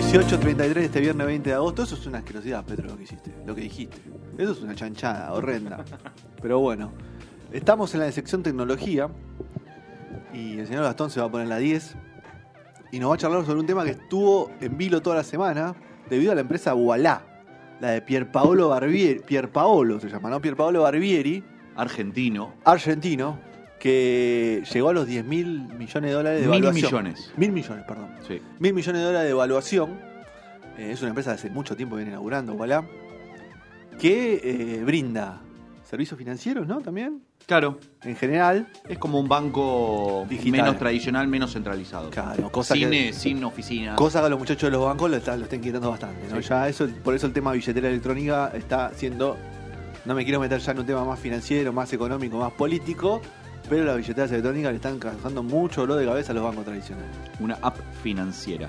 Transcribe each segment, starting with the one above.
18.33 este viernes 20 de agosto. Eso es una asquerosidad, Petro, lo que hiciste. Lo que dijiste. Eso es una chanchada horrenda. Pero bueno, estamos en la sección tecnología. Y el señor Gastón se va a poner la 10. Y nos va a charlar sobre un tema que estuvo en vilo toda la semana. Debido a la empresa Voilà. La de Pierpaolo Barbieri. Pierpaolo se llama, ¿no? Pierpaolo Barbieri. Argentino. Argentino. Que llegó a los 10 mil millones de dólares de Mil evaluación. millones. Mil millones, perdón. Sí. Mil millones de dólares de evaluación. Eh, es una empresa que hace mucho tiempo viene inaugurando, voilà. Que eh, brinda servicios financieros, ¿no? También, Claro. en general. Es como un banco Digital. menos tradicional, menos centralizado. Claro, cosa sin, que- sin oficina. Cosa que a los muchachos de los bancos lo, está- lo están quitando bastante, ¿no? Sí. Ya eso, por eso el tema billetera electrónica está siendo. No me quiero meter ya en un tema más financiero, más económico, más político, pero las billeteras electrónicas le están causando mucho dolor de cabeza a los bancos tradicionales. Una app financiera.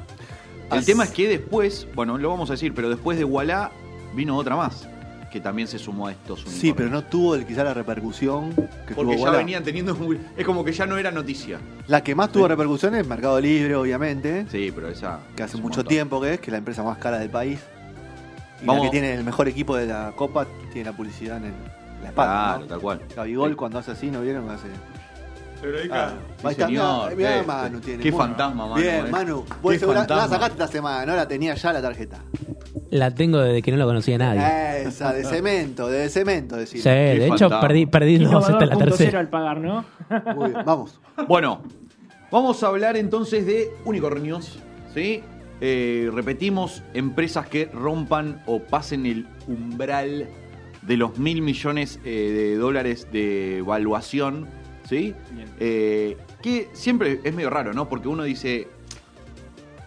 El As- tema es que después, bueno, lo vamos a decir, pero después de Walla vino otra más, que también se sumó a estos unicornios. Sí, pero no tuvo el- quizá la repercusión que Porque tuvo ya Voilà. venían teniendo. Es como que ya no era noticia. La que más tuvo repercusión es Mercado Libre, obviamente. Sí, pero esa. que hace mucho montón. tiempo que es, que es la empresa más cara del país. Y Vamos. la que tiene el mejor equipo de la Copa tiene la publicidad en, el- en la espalda. Claro, ¿no? tal cual. Gabigol Sí. cuando hace así, ¿no vieron? Ah, Sí, señor. mirá, mirá Qué- Manu tiene. qué Muy- fantasma, Manu, Bien, eh. Manu. Qué Vos segura- la sacaste esta semana, ¿no? La tenía ya la tarjeta. La tengo desde que no lo conocía nadie. Esa, de cemento, de cemento, decir. Sí, de hecho fantasma. perdí, perdí dos, esta es la Innovador.0 tercera. al pagar, ¿no? Muy bien, vamos. Bueno, vamos a hablar entonces de unicornios, ¿sí? Eh, repetimos, empresas que rompan o pasen el umbral de los mil millones eh, de dólares de evaluación, Eh, que siempre es medio raro, ¿no? Porque uno dice,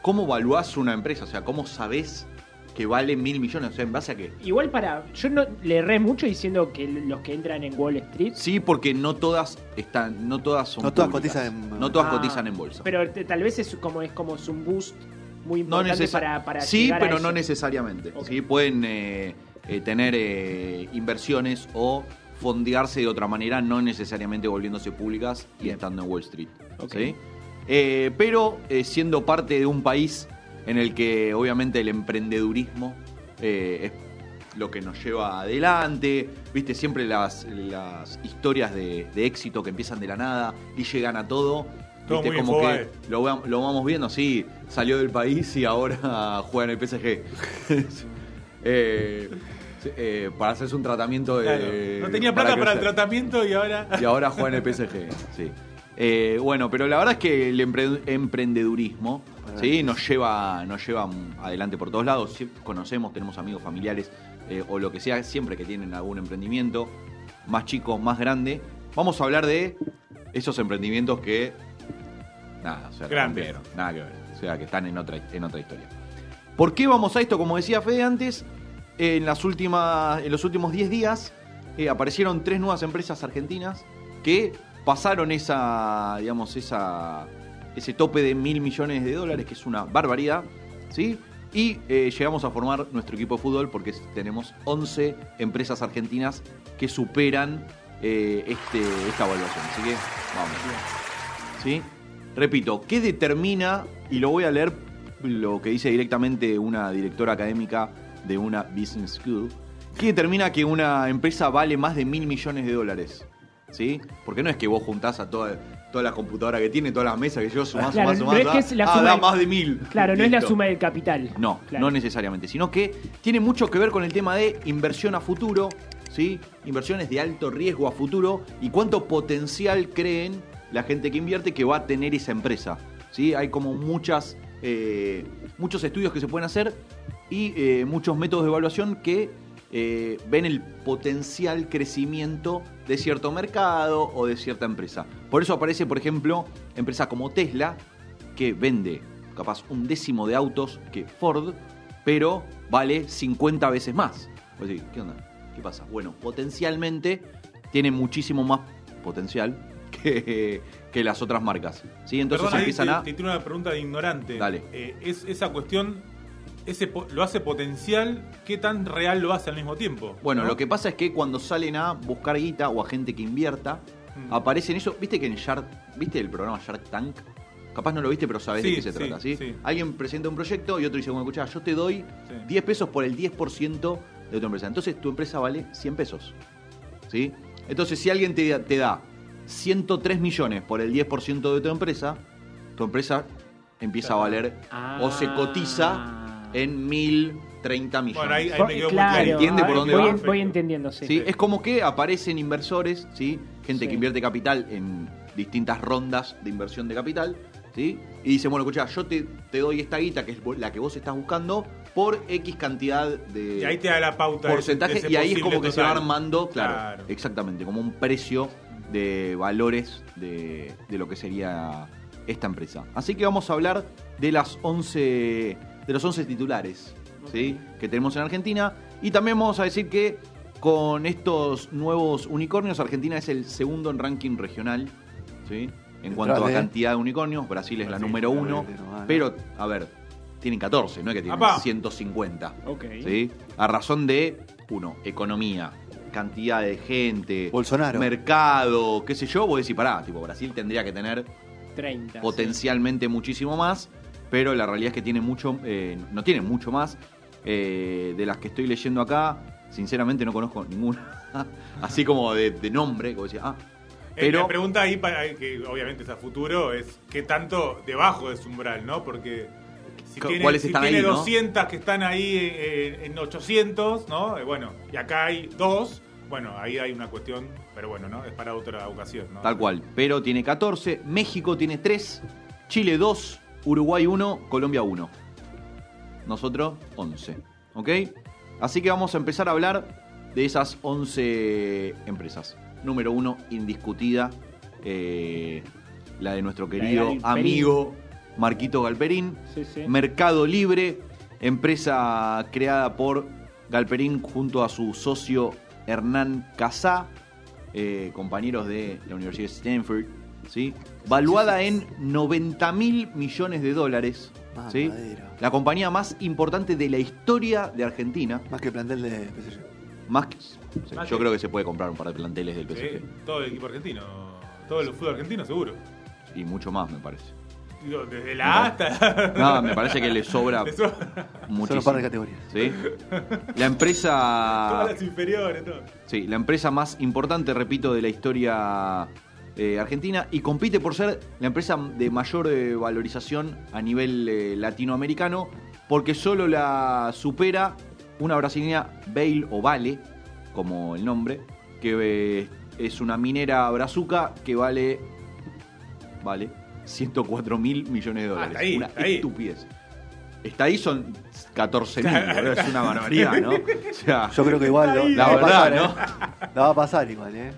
¿cómo evaluás una empresa? O sea, ¿cómo sabés que vale mil millones? O sea, ¿en base a qué? Igual para. Yo no le erré mucho diciendo que los que entran en Wall Street. Sí, porque no todas están, no todas son No todas públicas. cotizan en- No todas Ah, cotizan en bolsa. Pero tal vez es como es como es un boost muy No importante necesa- para, para sí, llegar a pero no eso. necesariamente. Ok. ¿sí? Pueden eh, eh, tener eh, inversiones o fondearse de otra manera, no necesariamente volviéndose públicas y estando en Wall Street. Ok. ¿sí? Eh, pero eh, siendo parte de un país en el que obviamente el emprendedurismo eh, es lo que nos lleva adelante, viste siempre las, las historias de, de éxito que empiezan de la nada y llegan a todo. Todo Viste, como que lo, lo vamos viendo, sí, salió del país y ahora juega en el PSG. Eh, para hacerse un tratamiento de... Claro. No tenía plata para, el tratamiento y ahora. Y ahora juega en el PSG, sí. Eh, bueno, pero la verdad es que el empre- emprendedurismo ¿sí? nos, lleva, nos lleva adelante por todos lados. Sí, Conocemos, tenemos amigos familiares eh, o lo que sea, siempre que tienen algún emprendimiento, más chico, más grande. Vamos a hablar de esos emprendimientos que. Nada, o sea, la Grandes. rompieron, nada que ver. O sea, que están en otra, en otra historia. ¿Por qué vamos a esto? Como decía Fede antes, en, las últimas, en los últimos 10 días eh, aparecieron tres nuevas empresas argentinas que pasaron esa, digamos, esa, ese tope de mil millones de dólares, que es una barbaridad, ¿sí? Y eh, llegamos a formar nuestro equipo de fútbol porque tenemos 11 empresas argentinas que superan eh, este, esta evaluación. Así que vamos. ¿Sí? Repito, ¿qué determina, y lo voy a leer lo que dice directamente una directora académica de una business school, ¿qué determina que una empresa vale más de mil millones de dólares? ¿Sí? Porque no es que vos juntás a toda, toda la computadora que tiene, todas las mesas que yo sumás, Claro, sumás, no sumás, es que ah, es la ah, suma da más de mil. Claro, no es la suma del capital. No, Claro. no necesariamente, sino que tiene mucho que ver con el tema de inversión a futuro, ¿sí? Inversiones de alto riesgo a futuro y cuánto potencial creen la gente que invierte que va a tener esa empresa, ¿sí? Hay como muchas, eh, muchos estudios que se pueden hacer y eh, muchos métodos de evaluación que eh, ven el potencial crecimiento de cierto mercado o de cierta empresa. Por eso aparece, por ejemplo, empresas como Tesla, que vende capaz un décimo de autos que Ford, pero vale 50 veces más. ¿qué onda? ¿Qué pasa? Bueno, potencialmente tiene muchísimo más potencial que, que las otras marcas. ¿sí? Entonces Perdón, empiezan te, a... te tiro una pregunta de ignorante. Dale. Eh, es, esa cuestión ese po- lo hace potencial, ¿qué tan real lo hace al mismo tiempo? Bueno, ¿no? lo que pasa es que cuando salen a buscar guita o a gente que invierta, Mm. aparecen eso. ¿Viste que en Shark, viste el programa Shark Tank? Capaz no lo viste, pero sabés de Sí, qué se sí, trata, ¿sí? sí. Alguien presenta un proyecto y otro dice, bueno, escuchá, yo te doy Sí. 10 pesos por el 10% de tu empresa. Entonces tu empresa vale 100 pesos. ¿Sí? Entonces si alguien te, te da 103 millones por el 10% de tu empresa, tu empresa empieza a valer o se cotiza en 1030 millones. Bueno, ahí, me quedó claro, muy claro. ¿Entiende por dónde voy, va? voy entendiendo, sí. ¿sí? Es como que aparecen inversores, ¿sí? gente Sí. que invierte capital en distintas rondas de inversión de capital, ¿sí? y dicen, bueno, escuchá, yo te, te doy esta guita, que es la que vos estás buscando, por X cantidad de Y ahí te da la pauta. de- porcentaje, de ese y ahí es como que se va armando, claro, Claro. exactamente, como un precio de valores de, de lo que sería esta empresa. Así que vamos a hablar de las 11 de los 11 titulares ¿sí? que tenemos en Argentina y también vamos a decir que con estos nuevos unicornios Argentina es el segundo en ranking regional ¿sí? en cuanto a de- cantidad de unicornios, Brasil es la número uno, pero a ver, tienen 14, no es que tienen Apá. 150. Ok. ¿sí? A razón de, uno, economía, cantidad de gente, Bolsonaro. mercado, qué sé yo, vos decís, pará, tipo, Brasil tendría que tener 30. potencialmente muchísimo más, pero la realidad es que tiene mucho, eh, no tiene mucho más. Eh, de las que estoy leyendo acá, sinceramente no conozco ninguna. Así como de, de nombre, como decía, ah, Eh, pero La pregunta ahí, para, que obviamente es a futuro, es qué tanto debajo de ese umbral, ¿no? Porque si tiene, ¿cuáles si están tiene ahí, no? 200 que están ahí eh, en 800, ¿no? Eh, bueno, y acá hay dos, bueno, ahí hay una cuestión, pero bueno, ¿no? Es para otra ocasión, ¿no? tal cual. Pero tiene 14, México tiene 3, Chile 2, Uruguay 1, Colombia 1. Nosotros 11. ¿Ok? Así que vamos a empezar a hablar de esas 11 empresas. Número 1, indiscutida, eh, la de nuestro querido amigo Marquito Galperín. Sí, sí. Mercado Libre, empresa creada por Galperín junto a su socio Hernán Casá, eh, compañeros de la Universidad de Stanford, ¿sí? valuada en 90 mil millones de dólares. ¿sí? Mamadera. La compañía más importante de la historia de Argentina. Más que el plantel de PSG. Más que, sí, Más yo que- creo que se puede comprar un par de planteles del Sí, PSG. todo el equipo argentino, todo el fútbol argentino seguro. Y mucho más, me parece. Digo, desde la A hasta... No, me parece que le sobra Eso, muchísimo. Son un par de categorías. ¿sí? La empresa... todas las inferiores, todo. Sí, la empresa más importante, repito, de la historia eh, argentina y compite por ser la empresa de mayor eh, valorización a nivel eh, latinoamericano porque solo la supera una brasileña Bale o Vale, como el nombre, que eh, es una minera brazuca que vale vale 104 mil millones de dólares. está ahí, una ahí. estupidez. Está ahí son 14 mil, es una barbaridad, ¿no? O sea, Yo creo que igual lo- La la, va a verdad, pasar, ¿no? ¿eh? La va a pasar igual, ¿eh?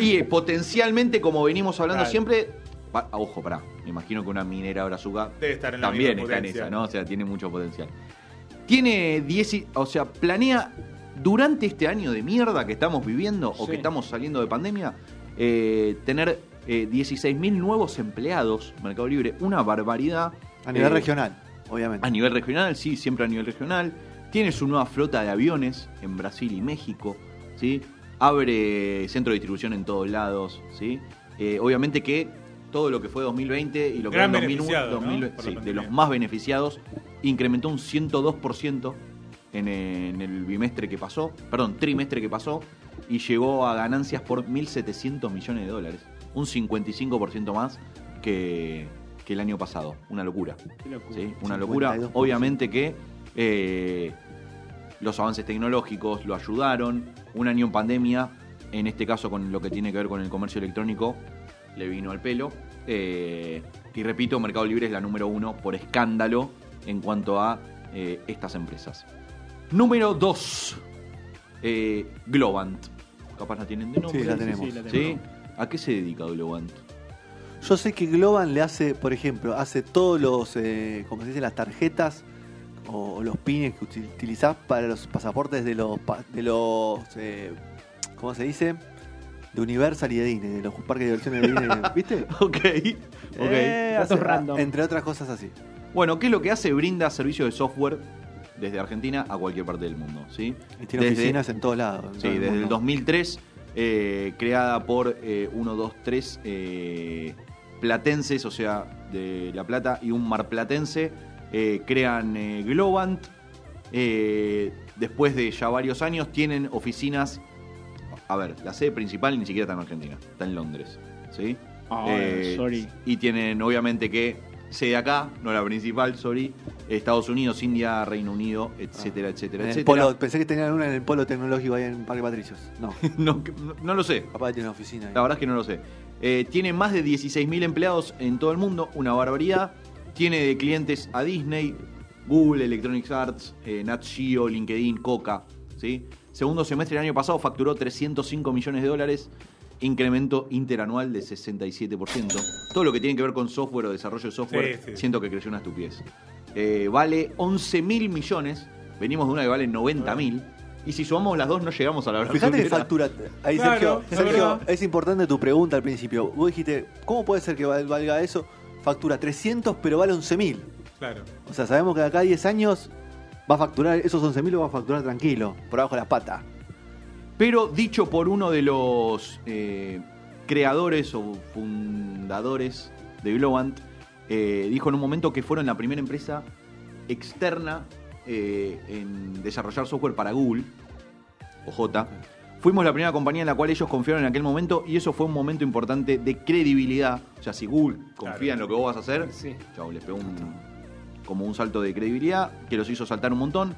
Y eh, potencialmente, como venimos hablando Claro. siempre. pa- ah, ojo, pará. Me imagino que una minera brazuca Debe estar en también está en esa, ¿no? O sea, tiene mucho potencial. Tiene 10. y- O sea, planea durante este año de mierda que estamos viviendo o que estamos saliendo de pandemia, eh, tener eh, 16.000 nuevos empleados, Mercado Libre. Una barbaridad. A nivel Eh, regional, obviamente. a nivel regional, sí, siempre a nivel regional. Tiene su nueva flota de aviones en Brasil y México, ¿sí? Abre centro de distribución en todos lados, ¿sí? Eh, obviamente que todo lo que fue 2020 y lo que fue 2001, beneficiado, ¿no? 2000, Por la sí, de pandemia. los más beneficiados, incrementó un 102% en, eh, en el bimestre que pasó, perdón, trimestre que pasó, y llegó a ganancias por 1.700 millones de dólares. Un 55% más que, que el año pasado. Una locura. Qué locura. ¿sí? Una locura. 52%. Obviamente que eh, los avances tecnológicos lo ayudaron. Un año en pandemia, en este caso con lo que tiene que ver con el comercio electrónico, le vino al pelo. Eh, y repito, Mercado Libre es la número uno por escándalo en cuanto a eh, estas empresas. Número 2. Globant. Capaz la tienen de nombre. Sí, la tenemos. sí, la ¿Sí? tenemos. ¿A qué se dedica Globant? Yo sé que Globan le hace, por ejemplo, hace todos los, eh, como se dice, las tarjetas o, o los pines que uti- utilizás para los pasaportes de los, de los eh, ¿cómo se dice? De Universal y de Disney, de los parques de diversiones de Disney, ¿viste? Ok. ok. Eh, hace- random. Entre otras cosas así. Bueno, ¿qué es lo que hace? Brinda servicio de software desde Argentina a cualquier parte del mundo. ¿sí? Y tiene Desde- oficinas en todos lados. en Sí, todo desde el mundo. 2003, eh, creada por eh, 1, 2, 3 eh, platenses, o sea, de La Plata y un marplatense, eh, crean eh, Globant. Eh, después de ya varios años, tienen oficinas. A ver, la sede principal ni siquiera está en Argentina, está en Londres. ¿sí? Ah, Eh, sorry. Y tienen, obviamente, que sede acá, no la principal, sorry. Estados Unidos, India, Reino Unido, etcétera, etcétera, etcétera. polo- pensé que tenían una en el polo tecnológico ahí en Parque Patricios. No, no, no- no lo sé. papá tiene una oficina ahí. La verdad es que no lo sé. Eh, tiene más de 16.000 empleados en todo el mundo, una barbaridad. Tiene de clientes a Disney, Google, Electronic Arts, eh, Nat Geo, LinkedIn, Coca. ¿sí? Segundo semestre del año pasado facturó 305 millones de dólares, incremento interanual de 67%. Todo lo que tiene que ver con software o desarrollo de software, Sí, sí. siento que creció una estupidez. Eh, vale 11 mil millones, venimos de una que vale 90 mil. Y si sumamos las dos, no llegamos a la verdad. Fíjate que factura. Ahí, Claro, Sergio, es Sergio, verdad. es importante tu pregunta al principio. Vos dijiste, ¿cómo puede ser que val- valga eso? Factura 300, pero vale 11.000. Claro. O sea, sabemos que de acá a 10 años va a facturar, esos 11.000 lo va a facturar tranquilo, por abajo de las patas. Pero dicho por uno de los eh, creadores o fundadores de Globant, eh, dijo en un momento que fueron la primera empresa externa eh, en desarrollar software para Google, OJ. Fuimos la primera compañía en la cual ellos confiaron en aquel momento y eso fue un momento importante de credibilidad. O sea, si Google confía Claro. en lo que vos vas a hacer, Sí. chau, les pegó un- como un salto de credibilidad que los hizo saltar un montón.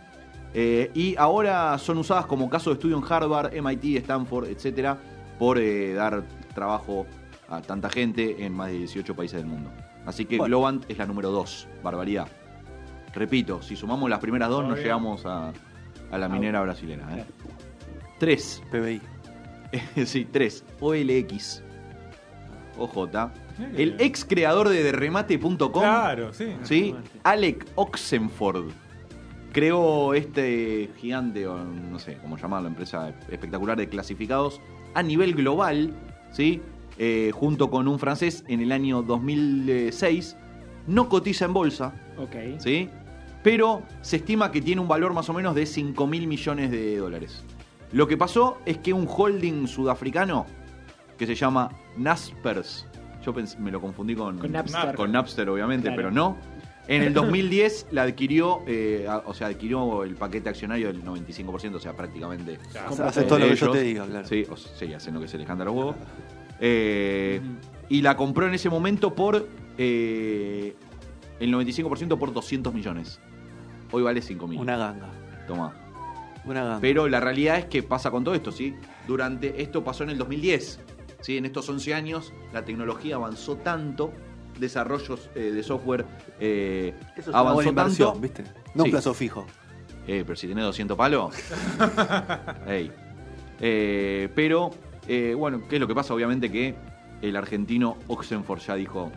Eh, y ahora son usadas como caso de estudio en Harvard, MIT, Stanford, etcétera, por eh, dar trabajo a tanta gente en más de 18 países del mundo. Así que Bueno. Globant es la número 2, barbaridad. Repito, si sumamos las primeras dos, no Todavía. llegamos a, a la minera brasileña. ¿eh? 3. PBI. sí, 3. OLX. OJ. El ex creador de derremate.com. Claro, sí. ¿sí? Alec Oxenford creó este gigante, o no sé cómo llamarlo, empresa espectacular de clasificados a nivel global, ¿sí? Eh, junto con un francés en el año 2006. No cotiza en bolsa, Ok. ¿sí? Pero se estima que tiene un valor más o menos de 5 mil millones de dólares. Lo que pasó es que un holding sudafricano que se llama Naspers, yo me lo confundí con, Con Napster. con Napster, obviamente, Claro. pero no. En el 2010 la adquirió, eh, o sea, adquirió el paquete accionario del 95%, o sea, prácticamente. Claro. Como Haces todo lo que yo te diga, claro. Sí, o sea, sí, hacen lo que se les canta a los huevos. Eh, Y la compró en ese momento por eh, el 95% por 200 millones. Hoy vale 5 mil. Una ganga. Toma. Una ganga. Pero la realidad es que pasa con todo esto, ¿sí? Durante esto pasó en el 2010. ¿sí? En estos 11 años la tecnología avanzó tanto, desarrollos eh, de software eh, Eso es una avanzó buena inversión, tanto. ¿viste? No Sí. un plazo fijo. Eh, pero si tenés 200 palos. Ey. Eh, pero, eh, bueno, ¿qué es lo que pasa? Obviamente que el argentino Oxenford ya dijo,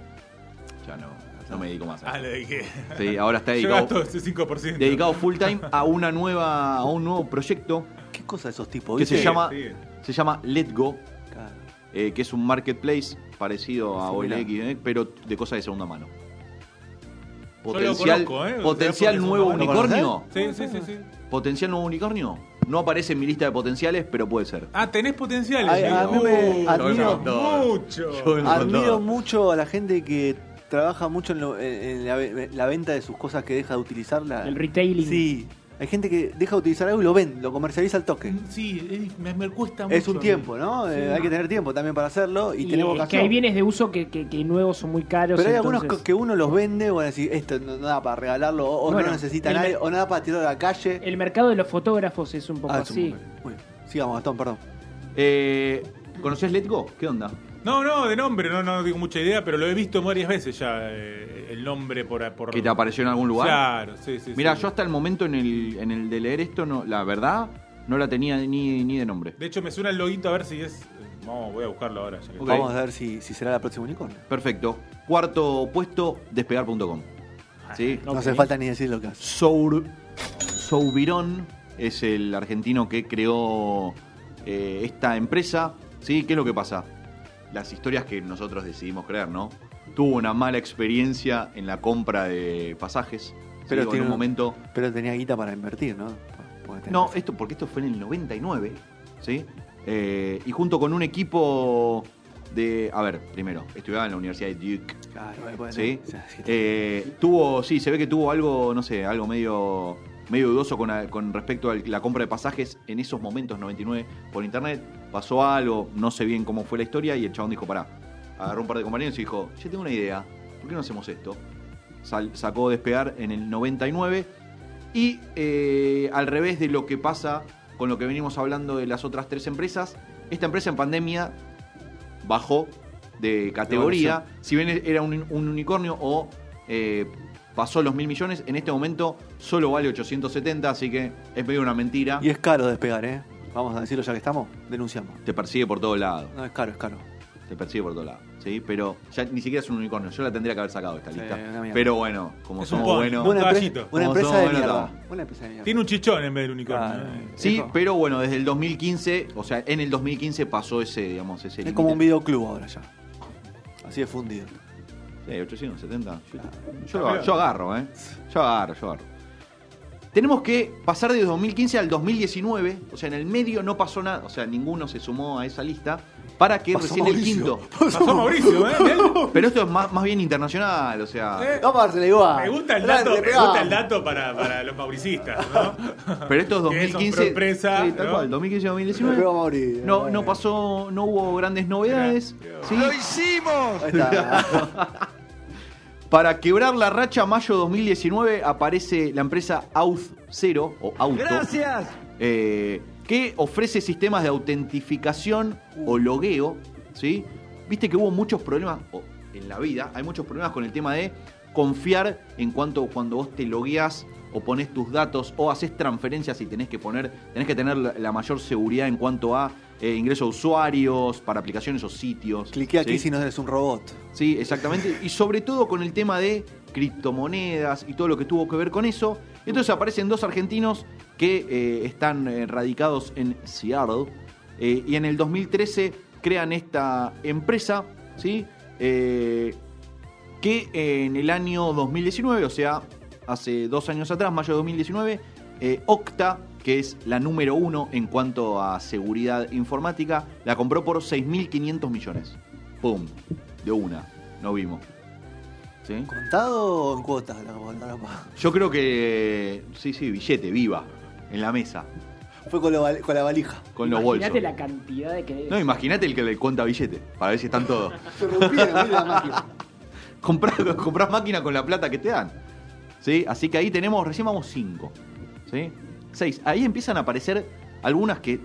ya no, no me dedico más a Ah, esto. le dije. Sí, ahora está Yo dedicado, gasto ese 5%. dedicado full time a una nueva, a un nuevo proyecto ¿Qué cosa de esos tipos? que ¿viste? se llama, sí. se llama Let Go, Claro. eh, que es un marketplace parecido a Similar. OLX, eh, pero de cosas de segunda mano. Lo Potencial, conozco, ¿eh? potencial ¿Sabés por qué nuevo segunda mano? unicornio. Sí, sí, sí, sí. Potencial nuevo unicornio. No aparece en mi lista de potenciales, pero puede ser. Ah, tenés potenciales. Ay, a mí me Uh, admiro- mucho. Yo Admiro mucho a la gente que trabaja mucho en, lo- en- en la, la venta de sus cosas que deja de utilizar. La... El retailing. Sí. Hay gente que deja de utilizar algo y lo vende, lo comercializa al toque. Sí, es- me, me cuesta mucho. Es un tiempo, ¿no? Eh, hay que tener tiempo también para hacerlo y, Y tener es vocación. que hay bienes de uso que, que, que nuevos son muy caros. Pero hay entonces- algunos que uno los vende, bueno, decir, esto no, da para regalarlo, o, o Bueno, no necesita nadie, o no da para tirarlo a la calle. El mercado de los fotógrafos es un poco Ah, un así. momento. Uy, sigamos, Gastón, perdón. Eh, ¿Conoces Let Go? ¿Qué onda? No, no, de nombre no, no tengo mucha idea, pero lo he visto varias veces ya, eh, el nombre por... por... ¿Que te apareció en algún lugar? Claro, sí, sí. Mira, sí. yo hasta el momento en el, en el de leer esto, no, la verdad, no la tenía ni, ni de nombre. De hecho, me suena el loguito a ver si es... Vamos, voy a buscarlo ahora. ya que- Ok. Vamos a ver si, si será la próxima unicornio. Perfecto. Cuarto puesto, despegar.com. ¿sí? No hace falta ni decir lo que hace. Sour, Soubirón es el argentino que creó eh, esta empresa. ¿Sí? ¿Qué es lo que pasa? Las historias que nosotros decidimos creer, ¿no? Tuvo una mala experiencia en la compra de pasajes. ¿sí? Pero O en tiene un un- momento. Pero tenía guita para invertir, ¿no? No, esto porque esto fue en el 99, ¿sí? Eh, y junto con un equipo de. A ver, primero, estudiaba en la Universidad de Duke. Claro, bueno, ¿Sí? sí, Eh, tuvo, sí, se ve que tuvo algo, no sé, algo medio, medio dudoso con, con respecto a la compra de pasajes en esos momentos, 99, por internet. Pasó algo, no sé bien cómo fue la historia, y el chabón dijo, pará. Agarró un par de compañeros y dijo, yo tengo una idea, ¿por qué no hacemos esto? Sal- sacó Despegar en el 99, y eh, al revés de lo que pasa con lo que venimos hablando de las otras tres empresas, esta empresa en pandemia bajó de categoría. Si bien era un, un unicornio o eh, pasó los mil millones, en este momento solo vale 870, así que es medio una mentira. Y es caro despegar, ¿eh? Vamos a decirlo ya que estamos. Denunciamos. Te persigue por todos lados. No, es caro, es caro. Te persigue por todos lados. ¿sí? Pero ya ni siquiera es un unicornio. Yo la tendría que haber sacado esta lista. una. Pero bueno, como Es un somos buenos. Bueno, Una, caballito. empre- una Como empresa somos de buenos, mierda. estamos. Una empresa de mierda. Tiene un chichón en vez del unicornio. Claro. ¿eh? Sí, pero bueno, desde el 2015, o sea, en el 2015 pasó ese, digamos, ese Es como un videoclub ahora ya. Así de fundido. Sí, 870. Yo, yo agarro, ¿eh? Yo agarro, yo agarro. Tenemos que pasar de 2015 al 2019, o sea, en el medio no pasó nada, o sea, ninguno se sumó a esa lista, para que Pasó recién el quinto. Pasó Mauricio, ¿eh? Él- Pero esto es más, más bien internacional, o sea. Eh, Vamos a igual. Me gusta el dato, me gusta el dato para, para los mauricistas, ¿no? Pero esto es Que eso, 2015. sorpresa, sí, tal ¿no? cual, Le 2015-2019. pegó a Mauricio. No, no pasó, no hubo grandes novedades. ¿sí? Ahí está. Para quebrar la racha, mayo 2019 aparece la empresa Auth0 o Auto. Gracias. eh, que ofrece sistemas de autentificación o logueo, ¿sí? Viste que hubo muchos problemas o, en la vida, hay muchos problemas con el tema de confiar en cuanto cuando vos te logueas o pones tus datos o haces transferencias y tenés que poner, tenés que tener la mayor seguridad en cuanto a eh, ingreso de usuarios para aplicaciones o sitios. Cliqué aquí ¿sí? si no eres un robot. Sí, exactamente. Y sobre todo con el tema de criptomonedas y todo lo que tuvo que ver con eso. Entonces aparecen dos argentinos que eh, están eh, radicados en Seattle. y en el 2013 crean esta empresa, ¿sí? Que en el año 2019, o sea, hace dos años atrás, mayo de 2019, eh, Octa, que es la número uno en cuanto a seguridad informática, la compró por 6.500 millones. ¡Pum! De una. No vimos. ¿Sí? ¿Contado o en cuotas? La, la- la- Yo creo que. Sí, sí, billete, viva. En la mesa. Fue con, lo con la valija. Con los bolsos. Imagínate la cantidad de que. No, imagínate el que le cuenta billete. Para ver si están todos. Se rompieron, mira la máquina. Comprás, comprás máquina con la plata que te dan. ¿Sí? Así que ahí tenemos, recién vamos 5. ¿Sí? 6. Ahí empiezan a aparecer algunas que,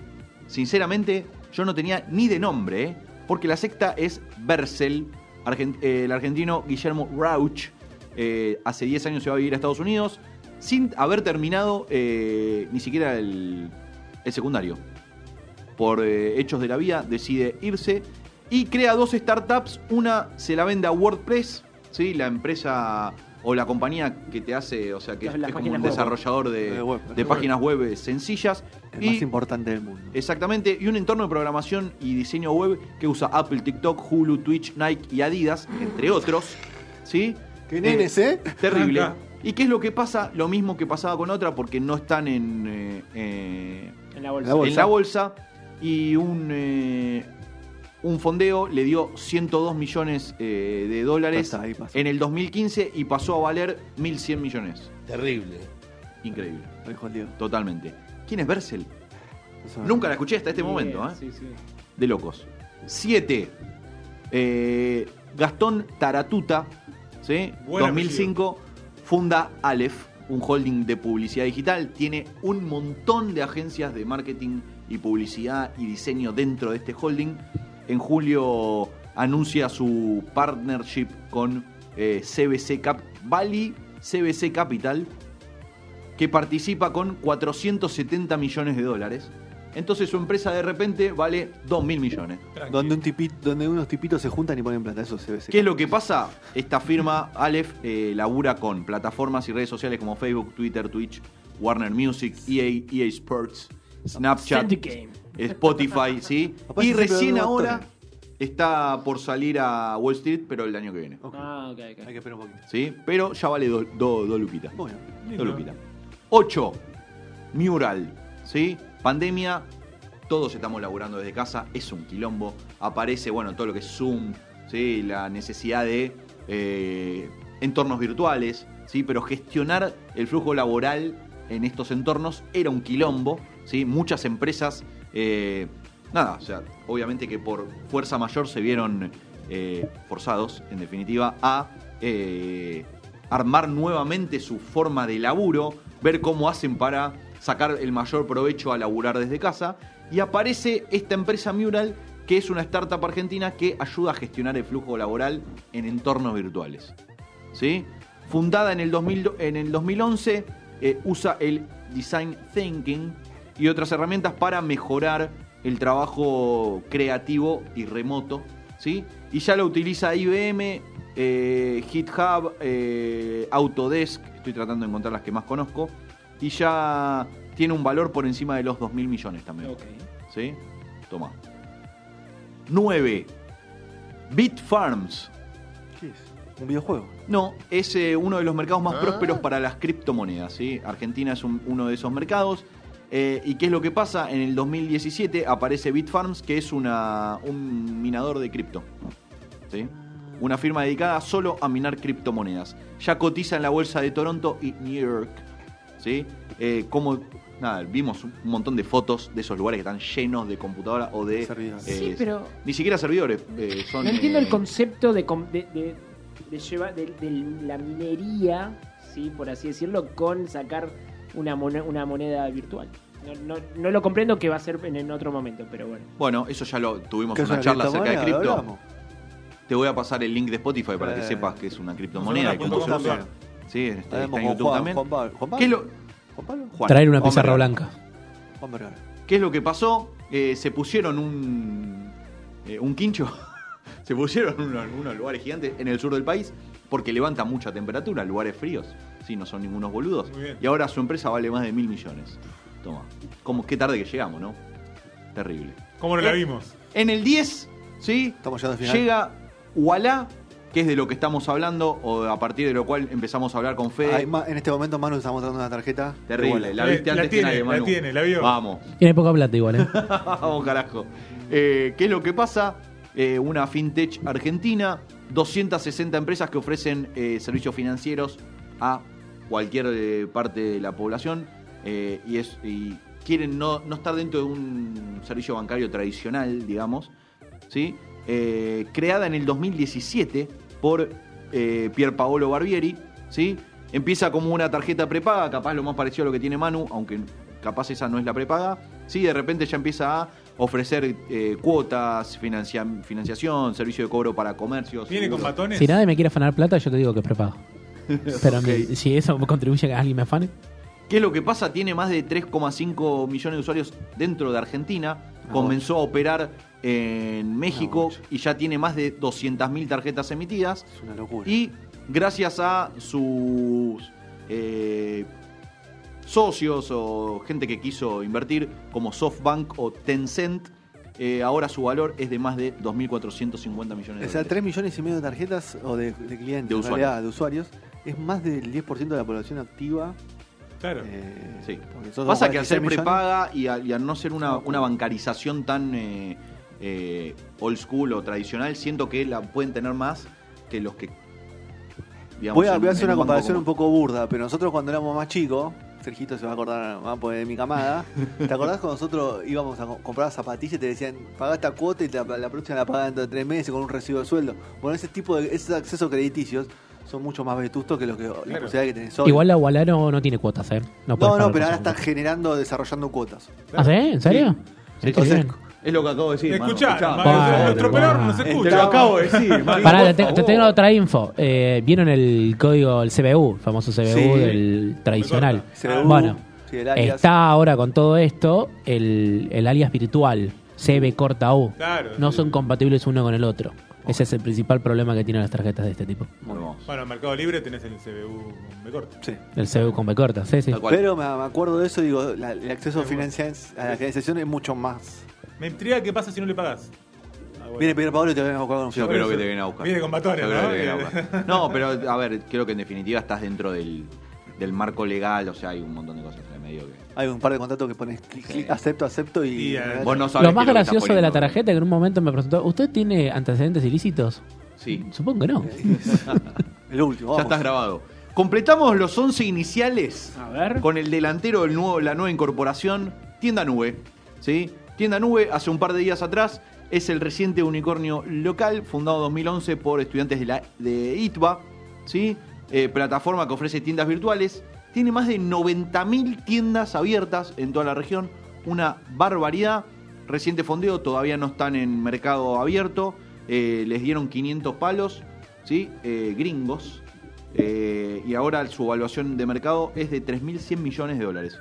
sinceramente, yo no tenía ni de nombre, ¿eh? Porque la secta es Bersel, eh, el argentino Guillermo Rauch. eh, hace 10 años se va a vivir a Estados Unidos sin haber terminado ni siquiera el, el secundario. Por hechos de la vida decide irse y crea dos startups. Una se la vende a WordPress, ¿sí? la empresa o la compañía que te hace, o sea, que es, como un desarrollador de, De web, de de páginas web eh, sencillas. El Y- más importante del mundo. Exactamente, y un entorno de programación y diseño web que usa Apple, TikTok, Hulu, Twitch, Nike y Adidas, entre otros. ¿Sí? Qué nenes, ¿eh? Terrible. Acá. ¿Y qué es lo que pasa? Lo mismo que pasaba con otra, porque no están en, eh, eh, En la bolsa. La bolsa. en la bolsa. Y un, eh, un fondeo le dio 102 millones eh, de dólares Pasa, ahí pasa. en el 2015 y pasó a valer 1.100 millones. Terrible. Increíble, totalmente. ¿Quién es Bersel? Eso- Nunca la escuché hasta este Bien, momento, ¿eh? Sí, sí. de locos. 7. Gastón Taratuta, ¿sí? Buen 2005, funda Aleph, un holding de publicidad digital. Tiene un montón de agencias de marketing y publicidad y diseño dentro de este holding. En julio anuncia su partnership con eh, CBC Cap Bali, CBC Capital, que participa con 470 millones de dólares. Entonces su empresa de repente vale 2 mil millones. Donde, un tipi- donde unos tipitos se juntan y ponen plata. Eso se ve. ¿Qué es lo que pasa? Esta firma, Aleph, eh, labura con plataformas y redes sociales como Facebook, Twitter, Twitch, Warner Music, EA, EA Sports, Snapchat. Spotify, ¿sí? Y recién ahora está por salir a Wall Street, pero el año que viene. Ah, ok, ok. Hay que esperar un poquito. ¿Sí? Pero ya vale dos do, do luquitas. Bueno. Dos luquitas. 8. Mural. ¿Sí? Pandemia. Todos estamos laburando desde casa. Es un quilombo. Aparece, bueno, todo lo que es Zoom. ¿Sí? La necesidad de eh, entornos virtuales. ¿Sí? Pero gestionar el flujo laboral en estos entornos era un quilombo. ¿Sí? Muchas empresas. Eh, nada, o sea, obviamente que por fuerza mayor se vieron eh, forzados, en definitiva, a eh, armar nuevamente su forma de laburo, ver cómo hacen para sacar el mayor provecho a laburar desde casa. Y aparece esta empresa Mural, que es una startup argentina que ayuda a gestionar el flujo laboral en entornos virtuales. ¿Sí? Fundada en el, 2000 en el 2011, eh, usa el Design Thinking y otras herramientas para mejorar el trabajo creativo y remoto. ¿sí? Y ya lo utiliza IBM, eh, GitHub, eh, Autodesk, estoy tratando de encontrar las que más conozco, y ya tiene un valor por encima de los 2 mil millones también. Ok. ¿Sí? Toma. 9. Bitfarms. ¿Qué es? ¿Un videojuego? No, es eh, uno de los mercados más prósperos para las criptomonedas. ¿sí? Argentina es un- uno de esos mercados. Eh, ¿Y qué es lo que pasa? En el 2017 aparece Bitfarms, que es una, un minador de cripto. ¿sí? Una firma dedicada solo a minar criptomonedas. Ya cotiza en la bolsa de Toronto y New York. ¿sí? Eh, como, nada, vimos un montón de fotos de esos lugares que están llenos de computadoras o de... Servidores. eh, Sí, pero Ni siquiera servidores. eh, son, no entiendo eh, el concepto de, de, de, de llevar de, de la minería, sí, por así decirlo, con sacar una, mone- una moneda virtual. No, no, no lo comprendo que va a ser en, en otro momento, pero bueno. Bueno, eso ya lo tuvimos ¿Qué es una una charla acerca de cripto. hablamos? Te voy a pasar el link de Spotify para que Eh. sepas que es una criptomoneda y cómo se usa. Sí, está, está Hablamos en con YouTube Juan, también. Juan Pablo. ¿Juan Pablo? ¿Qué es lo, ¿Juan Pablo? Juan, Traer una pizarra blanca. ¿Qué es lo que pasó? Eh, se pusieron un, eh, un quincho, se pusieron unos, unos lugares gigantes en el sur del país porque levanta mucha temperatura, lugares fríos. Sí, no son ningunos boludos. Muy bien. Y ahora su empresa vale más de mil millones. Toma. Como, qué tarde que llegamos, ¿no? Terrible. ¿Cómo no la vimos? En el 10, ¿sí? Estamos al final. Llega Wallah, que es de lo que estamos hablando, o a partir de lo cual empezamos a hablar con Fede. Ay, ma- en este momento Manu está mostrando una tarjeta. Terrible, la viste Eh, la antes que tiene, nadie, la Manu. tiene, la vio. Vamos, Tiene poca plata igual, ¿eh? vamos carajo. Eh, ¿Qué es lo que pasa? Eh, una fintech argentina, 260 empresas que ofrecen eh, servicios financieros a cualquier eh, parte de la población eh, y, es, y quieren no, no estar dentro de un servicio bancario tradicional, digamos, ¿sí? Eh, creada en el 2017 por eh, Pier Paolo Barbieri, ¿sí? Empieza como una tarjeta prepaga, capaz lo más parecido a lo que tiene Manu, aunque capaz esa no es la prepaga. Sí, de repente ya empieza a ofrecer eh, cuotas, financia- financiación, servicio de cobro para comercios. ¿Viene con seguros. batones? Si nadie me quiere afanar plata, yo te digo que es prepago. Pero si eso contribuye a que alguien me afane. ¿Qué es lo que pasa? Tiene más de 3,5 millones de usuarios dentro de Argentina. Comenzó a operar en México y ya tiene más de 200.000 tarjetas emitidas. Es una locura. Y gracias a sus eh, socios o gente que quiso invertir, como SoftBank o Tencent, eh, ahora su valor es de más de 2.450 millones de O sea, dólares. 3 millones y medio de tarjetas o de, de clientes, De en usuarios. realidad, de usuarios, es más del 10% de la población activa. Claro. eh, Sí. Pasa que al ser 46 millones- prepaga y al, y al no ser una, una bancarización tan eh, eh, old school o tradicional, siento que la pueden tener más que los que. digamos, Voy a, en- voy a hacer una un comparación un poco burda, pero nosotros cuando éramos más chicos, Sergito se va a acordar más pues, de mi camada. ¿Te acordás cuando nosotros íbamos a co- comprar zapatillas y te decían, pagá esta cuota y la próxima la pagás dentro de tres meses con un recibo de sueldo? Bueno, ese tipo de esos accesos crediticios son mucho más vetustos que los que, la posibilidad que tenés hoy. Igual la Wallah no, no tiene cuotas, ¿eh? No, no, pero ahora están generando, desarrollando cuotas. ¿Ah, sí? ¿En serio? Sí, Entonces, sí, Es lo que acabo de decir. Escuchá, nuestro operador no se escucha. Te lo acabo de decir, Pará, te, tengo otra info. Eh, ¿Vieron el código, el CBU, el famoso CBU Sí. del tradicional? CBU. Bueno, Sí, el alias. Está ahora con todo esto el, el alias virtual, CB corta U. Claro. No sí. son compatibles uno con el otro. Ese es el principal problema que tienen las tarjetas de este tipo. Bueno, en Mercado Libre tenés el CBU me corta. Sí. El CB con B corta, sí, sí. Pero me, acuerdo de eso y digo, la- el acceso a la financiación es mucho más. Me intriga qué pasa si no le pagas. Ah. Viene Pedro Pablo y te viene a buscar con un Yo creo que te vienen a buscar. Viene con batones. No, pero a ver, creo que en definitiva estás dentro del, del marco legal, o sea, hay un montón de cosas en el medio que. Hay un par de contratos que pones clic, clic, acepto, acepto y. Y, eh, Vos no sabés Lo más que gracioso de la tarjeta que en un momento me preguntó, ¿usted tiene antecedentes ilícitos? Sí, Supongo que no. el último, ya estás grabado. Completamos los 11 iniciales A ver. con el delantero del nuevo, la nueva incorporación, Tienda Nube. ¿sí? Tienda Nube, hace un par de días atrás, es el reciente unicornio local, fundado en 2011 por estudiantes de, la, de ITBA, ¿sí? Eh, plataforma que ofrece tiendas virtuales. Tiene más de 90.000 tiendas abiertas en toda la región, una barbaridad. Reciente fondeo, todavía no están en mercado abierto. Eh, les dieron 500 palos, ¿sí? Eh, gringos. Y ahora su evaluación de mercado es de 3.100 millones de dólares.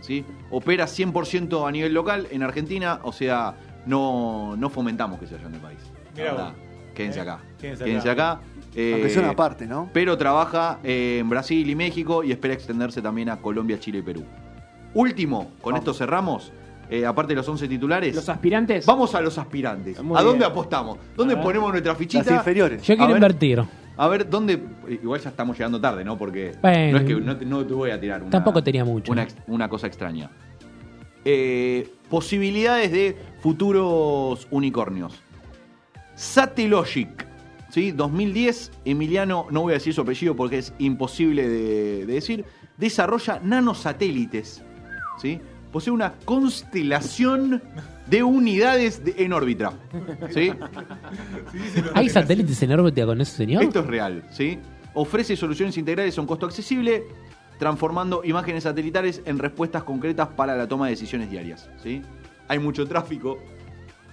¿sí? Opera 100% a nivel local en Argentina, o sea, no, no fomentamos que se vayan del país. Mirá. Quédense acá. quédense Quédense acá. acá. Eh, Aunque sea una parte, ¿no? pero trabaja eh, en Brasil y México y espera extenderse también a Colombia, Chile y Perú. Último, con Vamos. esto cerramos. Eh, aparte de los 11 titulares, Los aspirantes. vamos a los aspirantes. Muy ¿A dónde apostamos? ¿Dónde A ver. ponemos nuestra Las fichita? inferiores. Yo quiero ver. invertir. A ver, ¿dónde? Igual ya estamos llegando tarde, ¿no? Porque Bueno. no es que no te, no te voy a tirar una, Tampoco tenía mucho. Una, ex- una cosa extraña. Eh, posibilidades de futuros unicornios. Satellogic, ¿sí? 2010, Emiliano, no voy a decir su apellido porque es imposible de, de decir, desarrolla nanosatélites, ¿sí? Posee una constelación de unidades de- en órbita, ¿sí? ¿Hay satélites en órbita con ese señor? Esto es real, ¿sí? Ofrece soluciones integrales a un costo accesible, transformando imágenes satelitales en respuestas concretas para la toma de decisiones diarias, ¿sí? Hay mucho tráfico.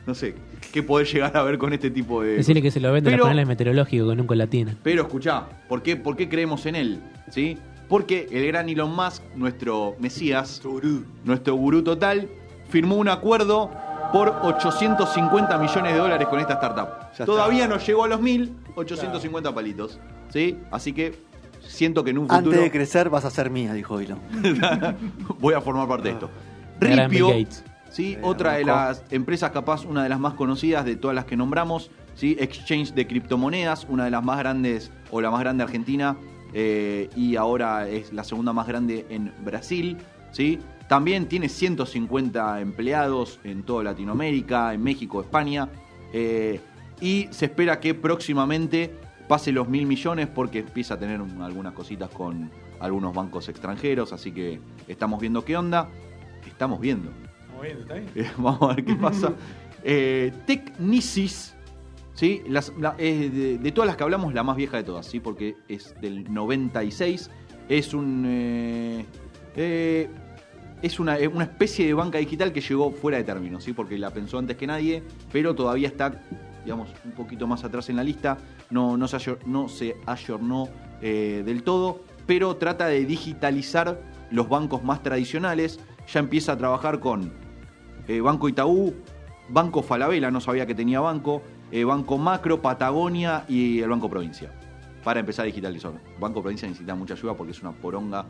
No sé, ¿qué podés llegar a ver con este tipo de... Decirle que se lo vende a Pero- los paneles meteorológicos que nunca la tienen. Pero escuchá, ¿por qué, ¿por qué creemos en él? ¿Sí? Porque el gran Elon Musk, nuestro Mesías, nuestro gurú total, firmó un acuerdo por 850 millones de dólares con esta startup. Ya Todavía no llegó a los 1000, 850 palitos. ¿Sí? Así que siento que en un Antes futuro de crecer vas a ser mía, dijo Elon. voy a formar parte de esto. Ripio, Gates. ¿Sí? Eh, otra de las empresas capaz, una de las más conocidas de todas las que nombramos, ¿sí? exchange de criptomonedas, una de las más grandes o la más grande argentina eh, y ahora es la segunda más grande en Brasil. ¿sí? También tiene 150 empleados en toda Latinoamérica, en México, España. eh, y se espera que próximamente pase los mil millones porque empieza a tener un- algunas cositas con algunos bancos extranjeros. Así que estamos viendo qué onda. Estamos viendo. ¿Está bien? Eh, Vamos a ver qué pasa. Eh, ¿sí? De, todas las que hablamos, la más vieja de todas, ¿sí? porque es del 96. Es un. eh, eh, es una, una especie de banca digital que llegó fuera de término, ¿sí? porque la pensó antes que nadie, pero todavía está, digamos, un poquito más atrás en la lista. No, no se, ayor- no se ayornó eh, del todo, pero trata de digitalizar los bancos más tradicionales. Ya empieza a trabajar con eh, Banco Itaú, Banco Falabella, no sabía que tenía banco, eh, Banco Macro, Patagonia y el Banco Provincia. Para empezar a digitalizar. Banco Provincia necesita mucha ayuda porque es una poronga.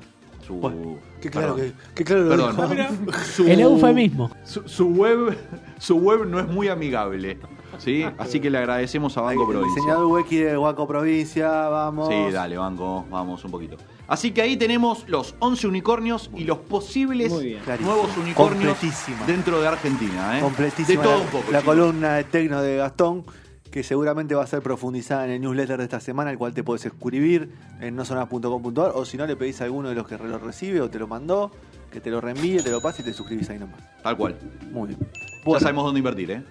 Su, Bueno, Qué claro, perdón. que, qué claro lo Perdón. dijo. Mira. Su- El eufemismo. Su, su web, su web no es muy amigable. ¿sí? Así que le agradecemos a Banco El Provincia. diseñador Weki de Banco Provincia, vamos. Sí, dale, Banco, vamos un poquito. Así que ahí tenemos los 11 unicornios y los posibles nuevos unicornios dentro de Argentina. ¿eh? Completísima De todo la, un poco. la chicos. columna de Tecno de Gastón, que seguramente va a ser profundizada en el newsletter de esta semana, el cual te puedes escribir en nosonas.com.ar o si no le pedís a alguno de los que lo recibe o te lo mandó, que te lo reenvíe, te lo pase y te suscribís ahí nomás. Tal cual. Muy bien. Ya sabemos dónde invertir, ¿eh?